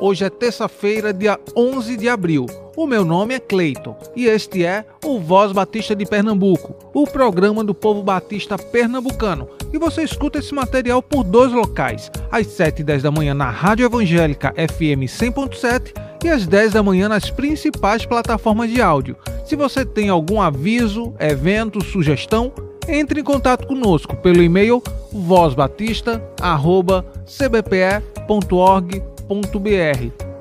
Hoje é terça-feira, dia 11 de abril. O meu nome é Cleiton e este é o Voz Batista de Pernambuco, o programa do povo batista pernambucano. E você escuta esse material por dois locais, às 7 e 10 da manhã na Rádio Evangélica FM 100.7 e às 10 da manhã nas principais plataformas de áudio. Se você tem algum aviso, evento, sugestão, entre em contato conosco pelo e-mail vozbatista.cbpe.org.br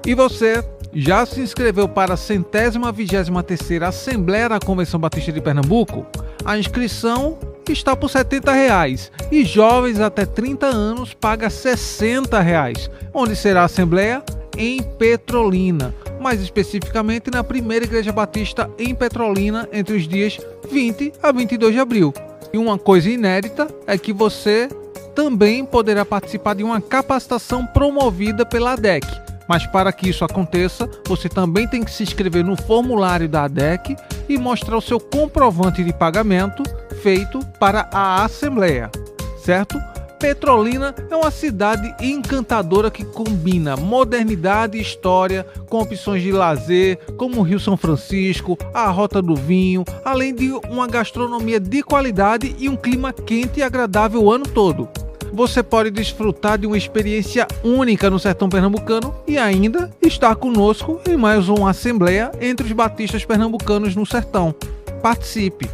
e você já se inscreveu para a centésima vigésima terceira Assembleia da Convenção Batista de Pernambuco? A inscrição está por 70 reais, e jovens até 30 anos paga 60 reais. Onde será a Assembleia? Em Petrolina, mais especificamente na primeira Igreja Batista em Petrolina entre os dias 20 a 22 de abril. E uma coisa inédita é que você também poderá participar de uma capacitação promovida pela ADEC. Mas para que isso aconteça, você também tem que se inscrever no formulário da ADEC e mostrar o seu comprovante de pagamento feito para a Assembleia, certo? Petrolina é uma cidade encantadora que combina modernidade e história com opções de lazer, como o Rio São Francisco, a Rota do Vinho, além de uma gastronomia de qualidade e um clima quente e agradável o ano todo você pode desfrutar de uma experiência única no sertão pernambucano e ainda estar conosco em mais uma assembleia entre os batistas pernambucanos no sertão. Participe!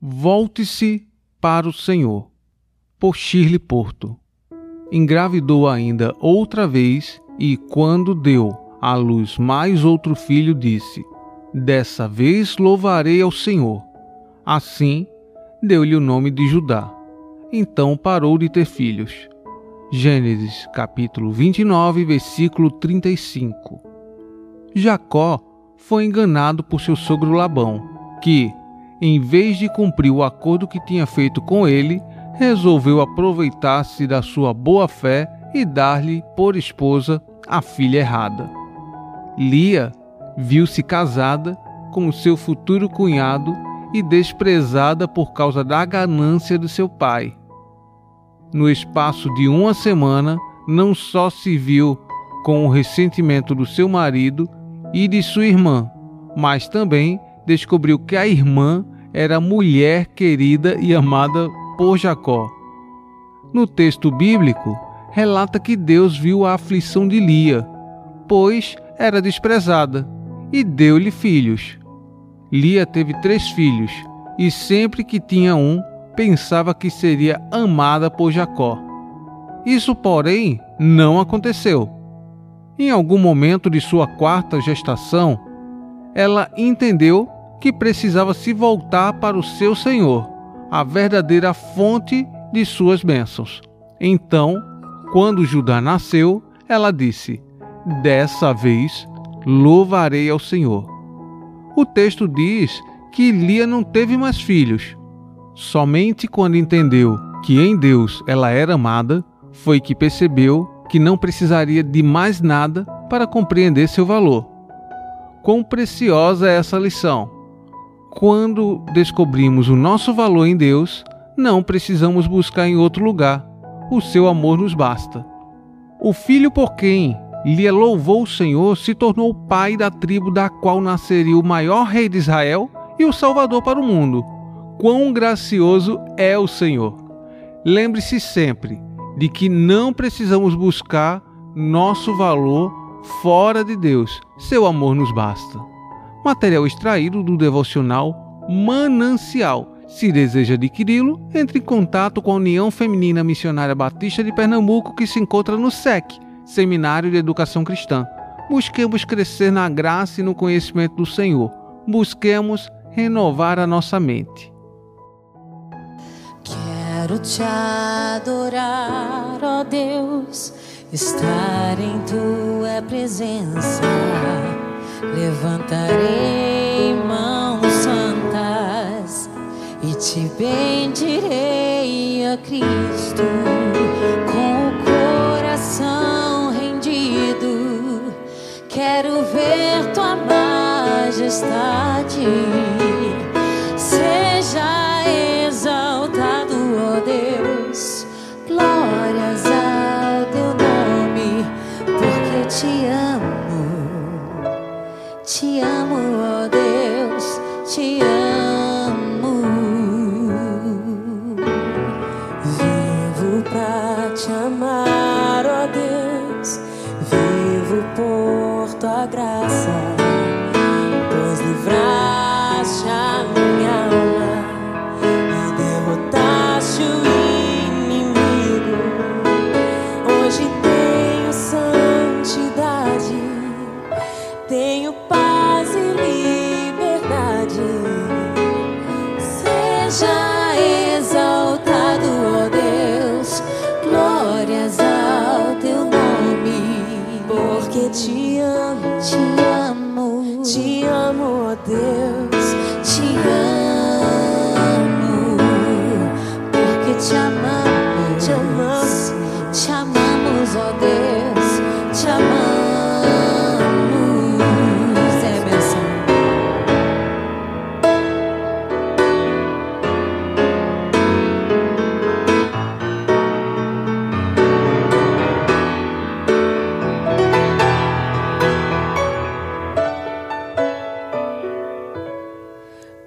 Volte-se para o Senhor, por Shirley Porto. Engravidou ainda outra vez e, quando deu à luz mais outro filho, disse: Dessa vez louvarei ao Senhor. Assim, deu-lhe o nome de Judá então parou de ter filhos. Gênesis capítulo 29, versículo 35. Jacó foi enganado por seu sogro Labão, que, em vez de cumprir o acordo que tinha feito com ele, resolveu aproveitar-se da sua boa fé e dar-lhe por esposa a filha errada. Lia viu-se casada com seu futuro cunhado e desprezada por causa da ganância do seu pai no espaço de uma semana, não só se viu com o ressentimento do seu marido e de sua irmã, mas também descobriu que a irmã era mulher querida e amada por Jacó. No texto bíblico, relata que Deus viu a aflição de Lia, pois era desprezada, e deu-lhe filhos. Lia teve três filhos, e sempre que tinha um, pensava que seria amada por Jacó. Isso, porém, não aconteceu. Em algum momento de sua quarta gestação, ela entendeu que precisava se voltar para o seu Senhor, a verdadeira fonte de suas bênçãos. Então, quando Judá nasceu, ela disse: Dessa vez louvarei ao Senhor. O texto diz que Lia não teve mais filhos, Somente quando entendeu que em Deus ela era amada, foi que percebeu que não precisaria de mais nada para compreender seu valor. Quão preciosa é essa lição! Quando descobrimos o nosso valor em Deus, não precisamos buscar em outro lugar. O seu amor nos basta. O filho por quem lhe louvou o Senhor se tornou o pai da tribo da qual nasceria o maior rei de Israel e o Salvador para o mundo quão gracioso é o Senhor. Lembre-se sempre de que não precisamos buscar nosso valor fora de Deus. Seu amor nos basta. Material extraído do devocional Manancial. Se deseja adquiri-lo, entre em contato com a União Feminina Missionária Batista de Pernambuco, que se encontra no SEC, Seminário de Educação Cristã. Busquemos crescer na graça e no conhecimento do Senhor. Busquemos renovar a nossa mente. Quero te adorar, ó Deus, estar em tua presença levantarei mãos santas e te bendirei a Cristo com o coração rendido. Quero ver tua majestade.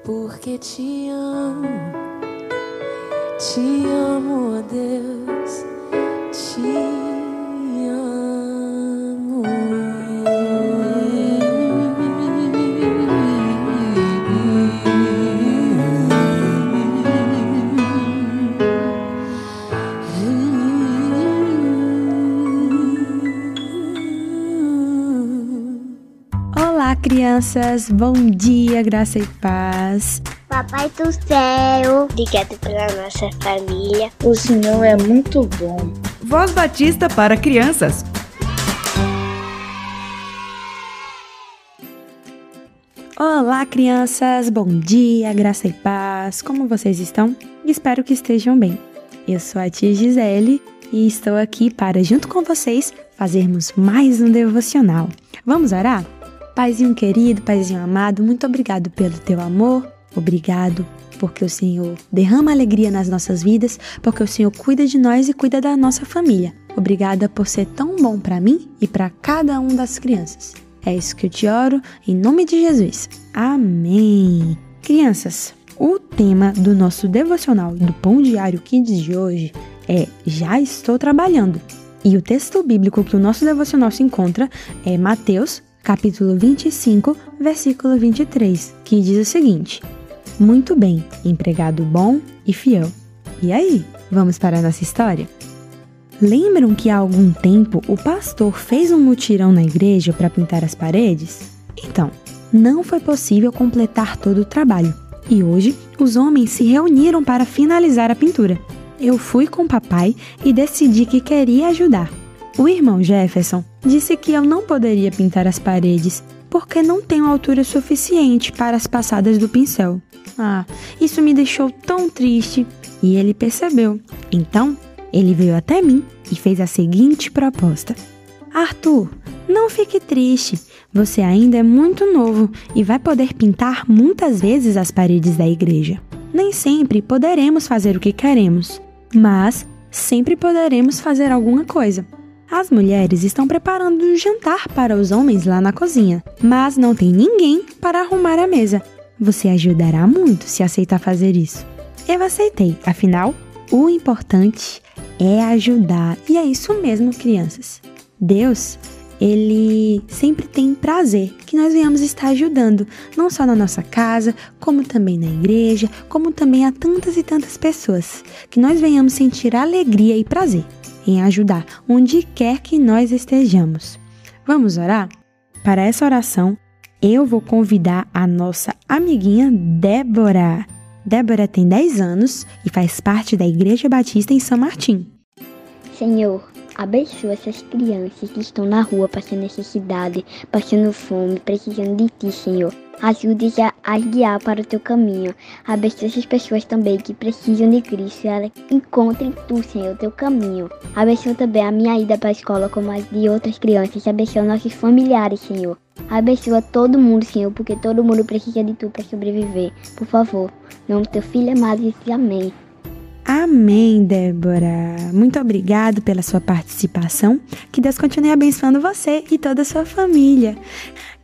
porque te amo, te amo, Deus, te amo. Crianças, bom dia, graça e paz. Papai do céu, obrigado pela nossa família. O Senhor é muito bom. Voz Batista para crianças. Olá, crianças, bom dia, graça e paz. Como vocês estão? Espero que estejam bem. Eu sou a tia Gisele e estou aqui para, junto com vocês, fazermos mais um devocional. Vamos orar? Paizinho querido, Paizinho amado, muito obrigado pelo teu amor, obrigado porque o Senhor derrama alegria nas nossas vidas, porque o Senhor cuida de nós e cuida da nossa família. Obrigada por ser tão bom para mim e para cada um das crianças. É isso que eu te oro, em nome de Jesus. Amém. Crianças, o tema do nosso devocional do Pão Diário Kids de hoje é Já estou trabalhando. E o texto bíblico que o nosso devocional se encontra é Mateus capítulo 25, versículo 23, que diz o seguinte: Muito bem, empregado bom e fiel. E aí, vamos para a nossa história? Lembram que há algum tempo o pastor fez um mutirão na igreja para pintar as paredes? Então, não foi possível completar todo o trabalho e hoje os homens se reuniram para finalizar a pintura. Eu fui com o papai e decidi que queria ajudar. O irmão Jefferson disse que eu não poderia pintar as paredes porque não tenho altura suficiente para as passadas do pincel. Ah, isso me deixou tão triste e ele percebeu. Então, ele veio até mim e fez a seguinte proposta: Arthur, não fique triste. Você ainda é muito novo e vai poder pintar muitas vezes as paredes da igreja. Nem sempre poderemos fazer o que queremos, mas sempre poderemos fazer alguma coisa. As mulheres estão preparando um jantar para os homens lá na cozinha, mas não tem ninguém para arrumar a mesa. Você ajudará muito se aceitar fazer isso. Eu aceitei, afinal, o importante é ajudar. E é isso mesmo, crianças. Deus, ele sempre tem prazer que nós venhamos estar ajudando, não só na nossa casa, como também na igreja, como também a tantas e tantas pessoas, que nós venhamos sentir alegria e prazer em ajudar onde quer que nós estejamos. Vamos orar? Para essa oração, eu vou convidar a nossa amiguinha Débora. Débora tem 10 anos e faz parte da Igreja Batista em São Martim. Senhor, Abençoa essas crianças que estão na rua passando necessidade, passando fome, precisando de ti, Senhor. Ajude-os a, a guiar para o teu caminho. Abençoa essas pessoas também que precisam de Cristo. Elas encontrem tu, Senhor, o teu caminho. Abençoa também a minha ida para a escola, como as de outras crianças. Abençoa nossos familiares, Senhor. Abençoa todo mundo, Senhor, porque todo mundo precisa de tu para sobreviver. Por favor, em nome do teu filho amado, diz amém. Amém, Débora. Muito obrigado pela sua participação. Que Deus continue abençoando você e toda a sua família.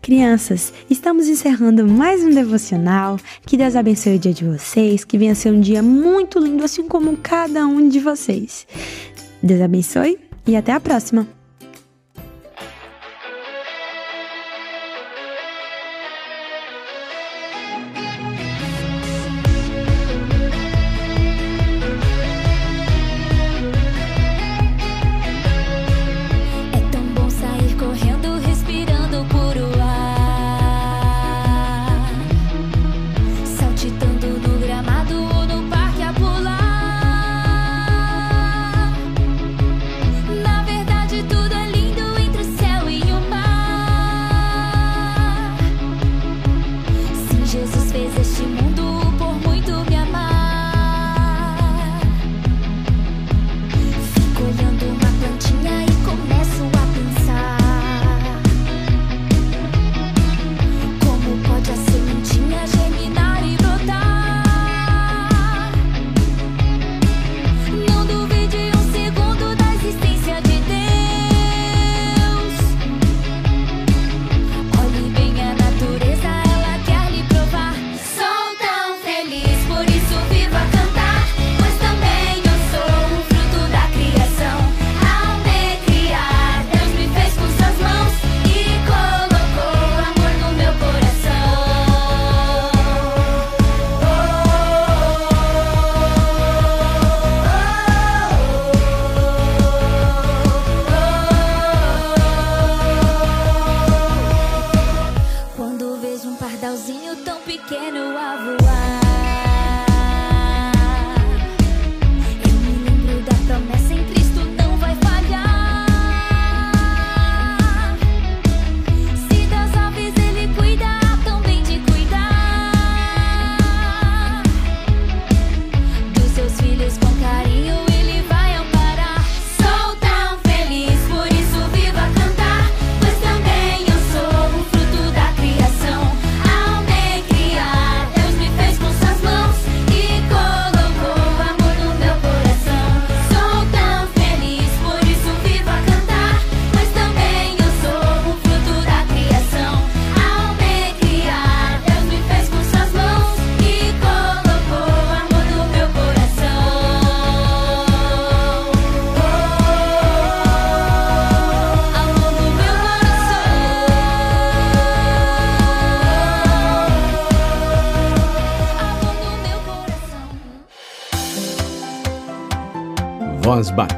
Crianças, estamos encerrando mais um devocional. Que Deus abençoe o dia de vocês, que venha ser um dia muito lindo, assim como cada um de vocês. Deus abençoe e até a próxima.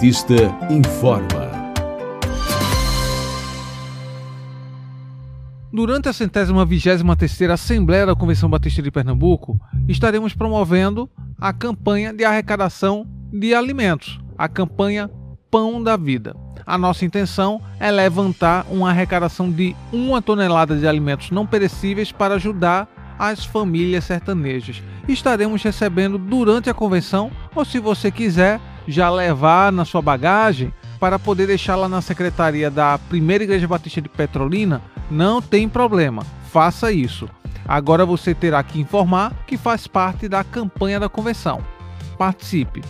Batista informa. Durante a centésima vigésima terceira Assembleia da Convenção Batista de Pernambuco, estaremos promovendo a campanha de arrecadação de alimentos, a campanha Pão da Vida. A nossa intenção é levantar uma arrecadação de uma tonelada de alimentos não perecíveis para ajudar as famílias sertanejas. Estaremos recebendo durante a convenção, ou se você quiser, já levar na sua bagagem para poder deixar lá na secretaria da Primeira Igreja Batista de Petrolina, não tem problema, faça isso. Agora você terá que informar que faz parte da campanha da convenção. Participe!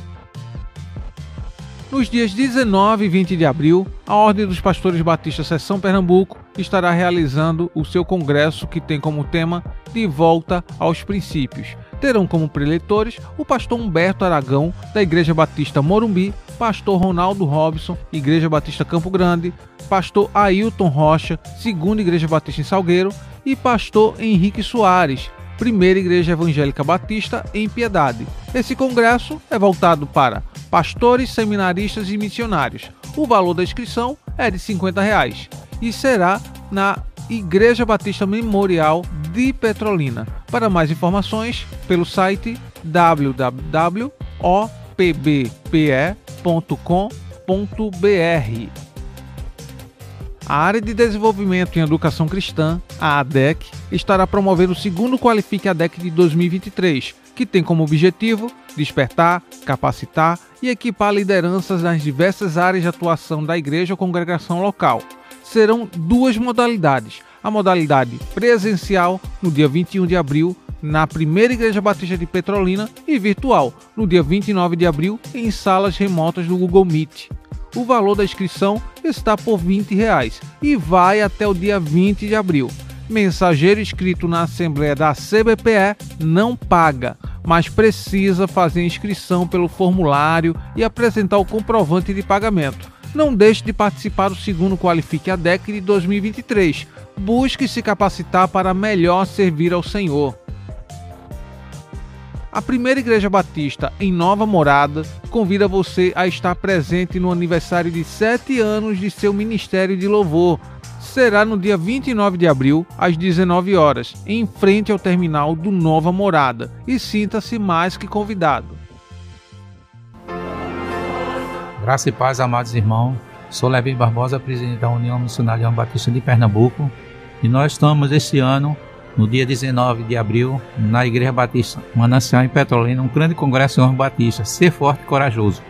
Nos dias 19 e 20 de abril, a Ordem dos Pastores Batistas Seção Pernambuco estará realizando o seu congresso que tem como tema De Volta aos Princípios. Terão como preletores o pastor Humberto Aragão, da Igreja Batista Morumbi, pastor Ronaldo Robson, Igreja Batista Campo Grande, pastor Ailton Rocha, Segunda Igreja Batista em Salgueiro e pastor Henrique Soares, Primeira Igreja Evangélica Batista em Piedade. Esse congresso é voltado para pastores, seminaristas e missionários. O valor da inscrição é de 50 reais e será na Igreja Batista Memorial de Petrolina. Para mais informações, pelo site www.opbpe.com.br A área de desenvolvimento em educação cristã, a ADEC, estará promovendo o segundo Qualifique ADEC de 2023, que tem como objetivo despertar, capacitar e equipar lideranças nas diversas áreas de atuação da igreja ou congregação local. Serão duas modalidades: a modalidade presencial, no dia 21 de abril, na primeira Igreja Batista de Petrolina, e virtual, no dia 29 de abril, em salas remotas do Google Meet. O valor da inscrição está por 20 reais e vai até o dia 20 de abril. Mensageiro inscrito na Assembleia da CBPE não paga mas precisa fazer inscrição pelo formulário e apresentar o comprovante de pagamento. Não deixe de participar do segundo Qualifique a DEC de 2023. Busque se capacitar para melhor servir ao Senhor. A primeira Igreja Batista em Nova Morada convida você a estar presente no aniversário de sete anos de seu Ministério de Louvor, será no dia 29 de abril, às 19 horas, em frente ao terminal do Nova Morada, e sinta-se mais que convidado. Graça e paz, amados irmãos. Sou Levi Barbosa, presidente da União Missionária Batista de Pernambuco, e nós estamos esse ano, no dia 19 de abril, na Igreja Batista Manancial em Petrolina, um grande congresso de Batista. Ser forte e corajoso.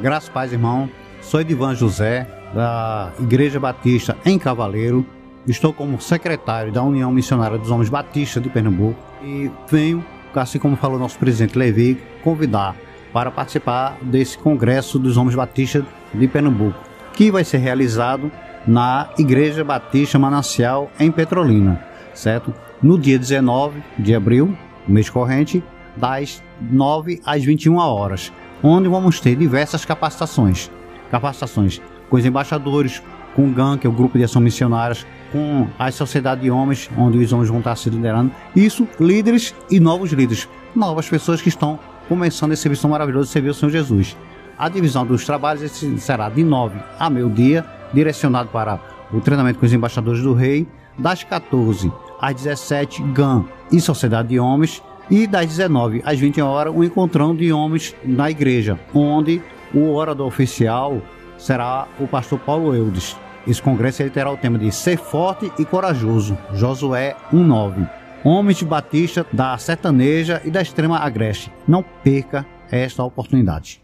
Graças e paz, irmão. Sou Edivan José, da Igreja Batista em Cavaleiro. Estou como secretário da União Missionária dos Homens Batistas de Pernambuco e venho, assim como falou nosso presidente Levi, convidar para participar desse Congresso dos Homens Batistas de Pernambuco, que vai ser realizado na Igreja Batista Manancial em Petrolina, certo? No dia 19 de abril, mês corrente, das 9 às 21 horas, onde vamos ter diversas capacitações. Capacitações com os embaixadores, com o GAN, que é o Grupo de Ação Missionárias, com a Sociedade de Homens, onde os homens vão estar se liderando. Isso, líderes e novos líderes, novas pessoas que estão começando esse serviço maravilhoso de servir ao Senhor Jesus. A divisão dos trabalhos será de 9 a meio-dia, direcionado para o treinamento com os embaixadores do rei, das 14 às 17, GAN e Sociedade de Homens, e das 19 às 20 horas, o um encontrão de homens na igreja, onde o orador oficial será o pastor Paulo Eudes. Esse congresso ele terá o tema de Ser Forte e Corajoso, Josué 1.9. Homens de Batista da Sertaneja e da Extrema Agreste. Não perca esta oportunidade.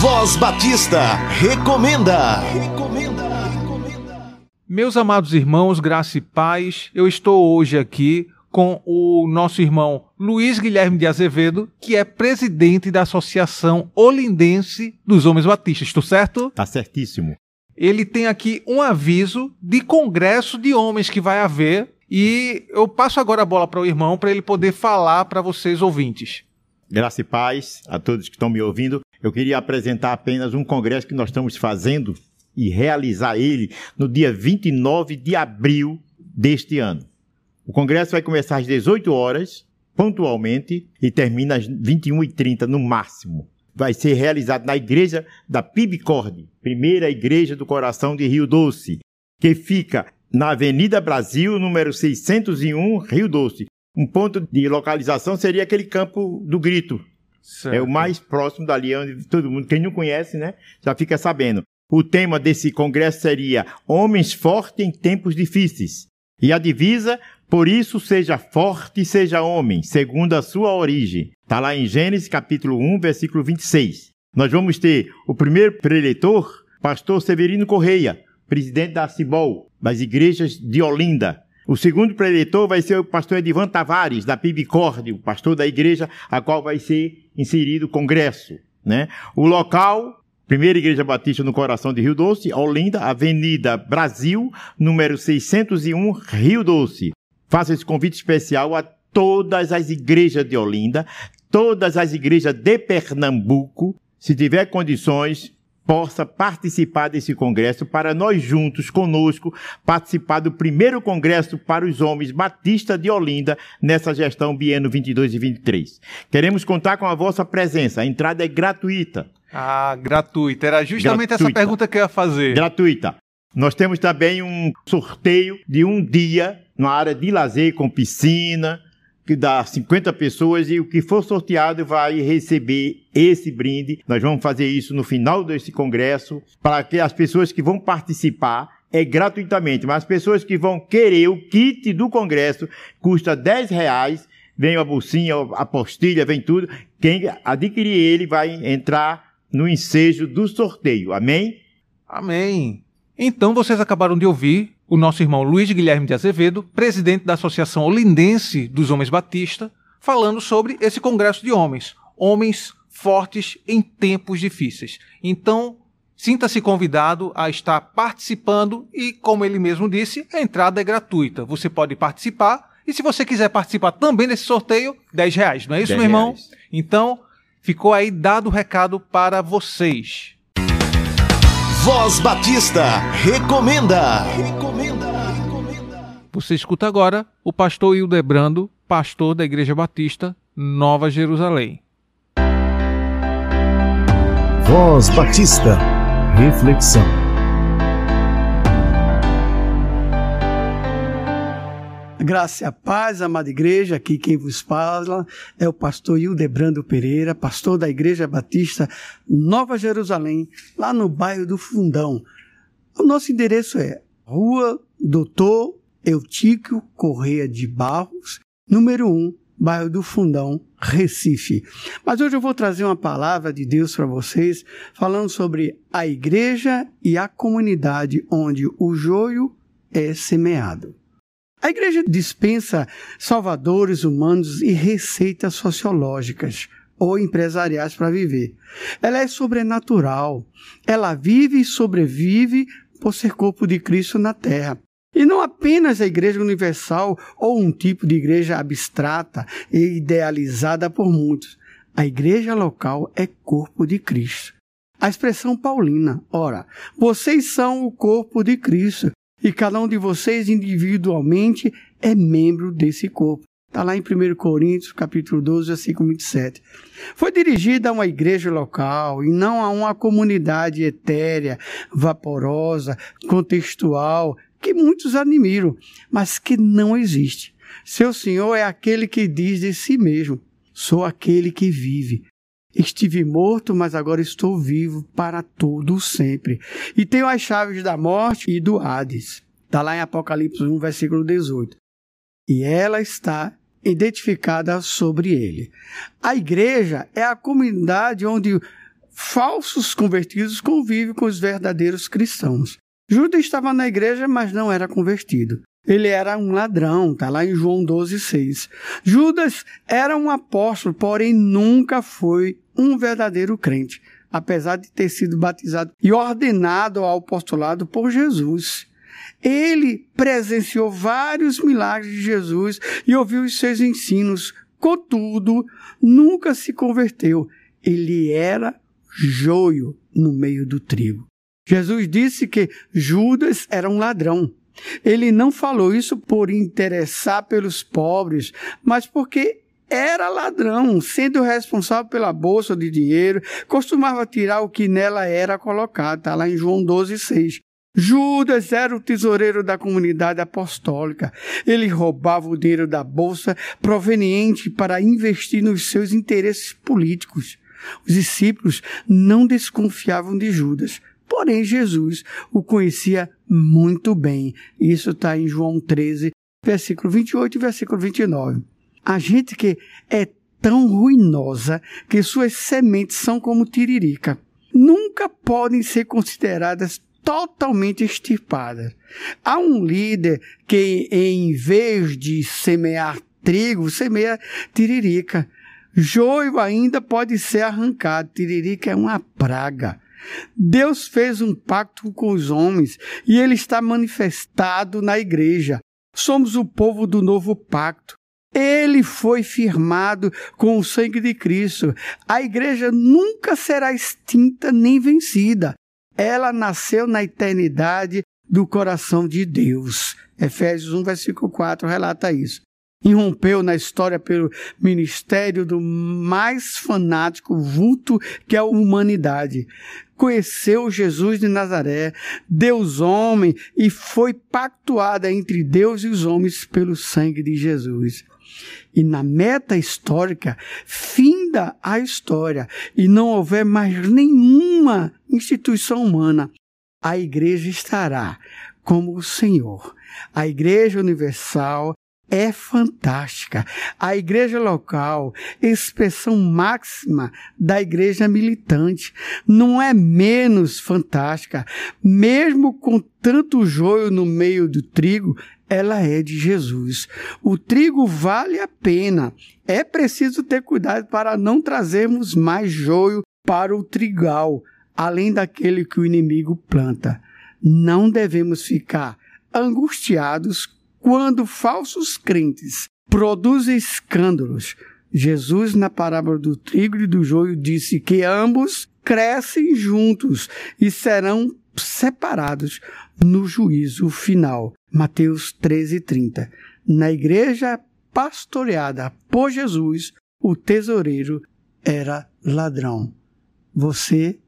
Voz Batista recomenda. Recomenda. recomenda. Meus amados irmãos, graça e paz, eu estou hoje aqui com o nosso irmão Luiz Guilherme de Azevedo, que é presidente da Associação Olindense dos Homens Batistas. Estou certo? Tá certíssimo. Ele tem aqui um aviso de congresso de homens que vai haver e eu passo agora a bola para o irmão para ele poder falar para vocês ouvintes. Graça e paz a todos que estão me ouvindo. Eu queria apresentar apenas um congresso que nós estamos fazendo e realizar ele no dia 29 de abril deste ano. O congresso vai começar às 18 horas, pontualmente, e termina às 21h30 no máximo. Vai ser realizado na igreja da Pibicorde, primeira igreja do coração de Rio Doce, que fica na Avenida Brasil, número 601, Rio Doce. Um ponto de localização seria aquele campo do grito. Certo. É o mais próximo dali, onde todo mundo, quem não conhece, né, já fica sabendo. O tema desse congresso seria Homens Fortes em Tempos Difíceis. E a divisa, por isso, seja forte e seja homem, segundo a sua origem. Está lá em Gênesis capítulo 1, versículo 26. Nós vamos ter o primeiro preleitor, pastor Severino Correia, presidente da Cibol, das igrejas de Olinda. O segundo preleitor vai ser o pastor Edivan Tavares, da Pibicórdia, o pastor da igreja a qual vai ser inserido o congresso. Né? O local, Primeira Igreja Batista no coração de Rio Doce, Olinda, Avenida Brasil, número 601, Rio Doce. Faço esse convite especial a todas as igrejas de Olinda, todas as igrejas de Pernambuco, se tiver condições, possa participar desse congresso para nós juntos, conosco, participar do primeiro congresso para os homens Batista de Olinda nessa gestão bieno 22 e 23. Queremos contar com a vossa presença. A entrada é gratuita. Ah, gratuita. Era justamente gratuita. essa pergunta que eu ia fazer. Gratuita. Nós temos também um sorteio de um dia na área de lazer com piscina, que dá 50 pessoas e o que for sorteado vai receber esse brinde. Nós vamos fazer isso no final desse congresso para que as pessoas que vão participar é gratuitamente, mas as pessoas que vão querer o kit do congresso custa 10 reais, vem a bolsinha, a postilha, vem tudo. Quem adquirir ele vai entrar no ensejo do sorteio. Amém? Amém. Então vocês acabaram de ouvir o nosso irmão Luiz Guilherme de Azevedo, presidente da Associação Olindense dos Homens Batista, falando sobre esse congresso de homens, homens fortes em tempos difíceis. Então, sinta-se convidado a estar participando e, como ele mesmo disse, a entrada é gratuita. Você pode participar e se você quiser participar também desse sorteio, 10 reais, não é isso, meu irmão? Reais. Então, ficou aí dado o recado para vocês. Voz Batista recomenda. Você escuta agora o pastor Hildebrando, pastor da Igreja Batista Nova Jerusalém. Voz Batista, reflexão. Graça e a paz, amada igreja, aqui quem vos fala é o pastor Hildebrando Pereira, pastor da Igreja Batista Nova Jerusalém, lá no bairro do Fundão. O nosso endereço é Rua Doutor Eutíquio Correia de Barros, número 1, bairro do Fundão, Recife. Mas hoje eu vou trazer uma palavra de Deus para vocês, falando sobre a igreja e a comunidade onde o joio é semeado. A igreja dispensa salvadores humanos e receitas sociológicas ou empresariais para viver. Ela é sobrenatural. Ela vive e sobrevive por ser corpo de Cristo na terra. E não apenas a Igreja Universal ou um tipo de igreja abstrata e idealizada por muitos. A igreja local é corpo de Cristo. A expressão paulina, ora, vocês são o corpo de Cristo e cada um de vocês individualmente é membro desse corpo. Está lá em 1 Coríntios, capítulo 12, versículo 27. Foi dirigida a uma igreja local e não a uma comunidade etérea, vaporosa, contextual, que muitos admiram, mas que não existe. Seu Senhor é aquele que diz de si mesmo: sou aquele que vive. Estive morto, mas agora estou vivo para todo sempre. E tenho as chaves da morte e do Hades. Está lá em Apocalipse 1, versículo 18. E ela está identificada sobre ele. A igreja é a comunidade onde falsos convertidos convivem com os verdadeiros cristãos. Judas estava na igreja, mas não era convertido. Ele era um ladrão, está lá em João 12, 6. Judas era um apóstolo, porém nunca foi um verdadeiro crente, apesar de ter sido batizado e ordenado ao apostolado por Jesus. Ele presenciou vários milagres de Jesus e ouviu os seus ensinos, contudo, nunca se converteu. Ele era joio no meio do trigo. Jesus disse que Judas era um ladrão. Ele não falou isso por interessar pelos pobres, mas porque era ladrão, sendo responsável pela bolsa de dinheiro, costumava tirar o que nela era colocado. Está lá em João 12, 6. Judas era o tesoureiro da comunidade apostólica. Ele roubava o dinheiro da bolsa proveniente para investir nos seus interesses políticos. Os discípulos não desconfiavam de Judas, Porém, Jesus o conhecia muito bem. Isso está em João 13, versículo 28 e versículo 29. A gente que é tão ruinosa que suas sementes são como tiririca. Nunca podem ser consideradas totalmente extirpadas. Há um líder que, em vez de semear trigo, semeia tiririca. Joio ainda pode ser arrancado. Tiririca é uma praga. Deus fez um pacto com os homens e ele está manifestado na igreja. Somos o povo do novo pacto. Ele foi firmado com o sangue de Cristo. A igreja nunca será extinta nem vencida. Ela nasceu na eternidade do coração de Deus. Efésios 1, versículo 4 relata isso. irrompeu na história pelo ministério do mais fanático vulto que é a humanidade. Conheceu Jesus de Nazaré, Deus homem, e foi pactuada entre Deus e os homens pelo sangue de Jesus. E na meta histórica, finda a história, e não houver mais nenhuma instituição humana, a igreja estará como o Senhor. A Igreja Universal é fantástica. A igreja local, expressão máxima da igreja militante, não é menos fantástica. Mesmo com tanto joio no meio do trigo, ela é de Jesus. O trigo vale a pena. É preciso ter cuidado para não trazermos mais joio para o trigal, além daquele que o inimigo planta. Não devemos ficar angustiados quando falsos crentes produzem escândalos, Jesus, na parábola do trigo e do joio, disse que ambos crescem juntos e serão separados no juízo final. Mateus 13, 30. Na igreja pastoreada por Jesus, o tesoureiro era ladrão. Você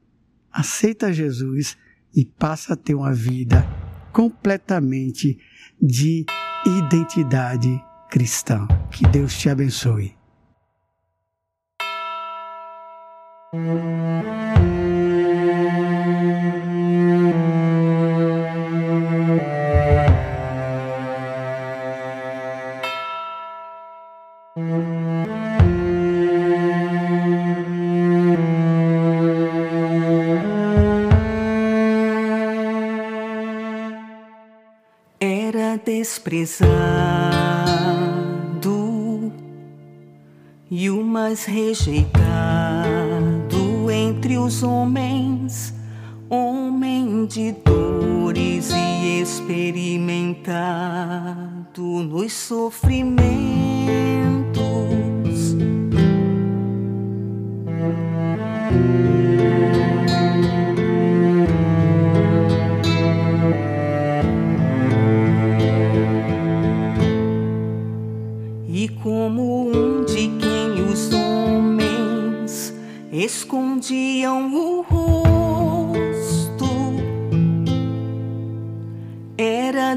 aceita Jesus e passa a ter uma vida completamente de identidade cristã. Que Deus te abençoe. Desprezado e o mais rejeitado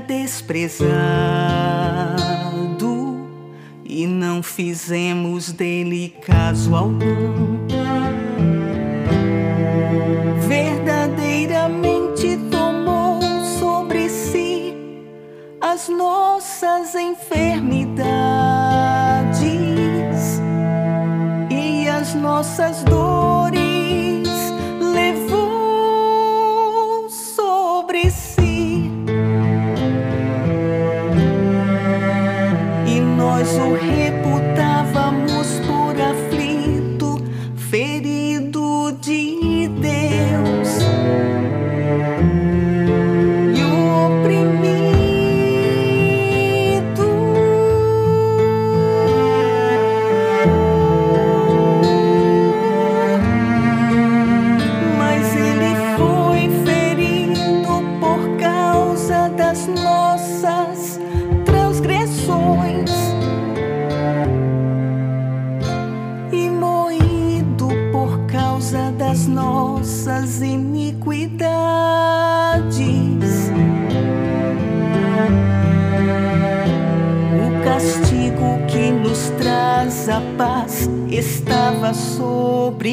desprezado e não fizemos dele caso algum. Verdadeiramente tomou sobre si as nossas enfermidades e as nossas dores estava sobre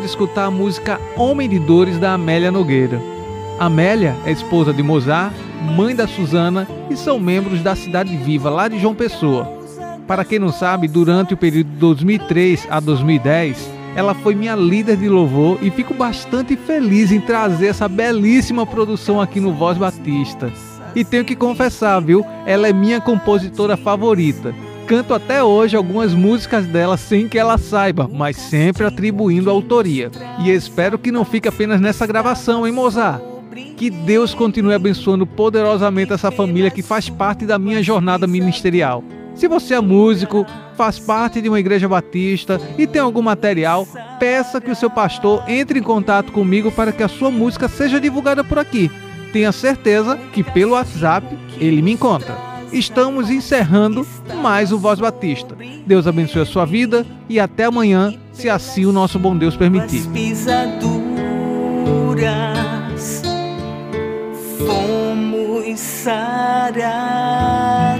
de escutar a música Homem de Dores da Amélia Nogueira. Amélia é esposa de Mozart, mãe da Susana e são membros da Cidade Viva, lá de João Pessoa. Para quem não sabe, durante o período de 2003 a 2010, ela foi minha líder de louvor e fico bastante feliz em trazer essa belíssima produção aqui no Voz Batista. E tenho que confessar, viu? Ela é minha compositora favorita. Canto até hoje algumas músicas dela sem que ela saiba, mas sempre atribuindo autoria. E espero que não fique apenas nessa gravação, hein, Mozart? Que Deus continue abençoando poderosamente essa família que faz parte da minha jornada ministerial. Se você é músico, faz parte de uma igreja batista e tem algum material, peça que o seu pastor entre em contato comigo para que a sua música seja divulgada por aqui. Tenha certeza que pelo WhatsApp ele me encontra. Estamos encerrando mais o Voz Batista. Deus abençoe a sua vida e até amanhã, se assim o nosso bom Deus permitir. Fomos sarados.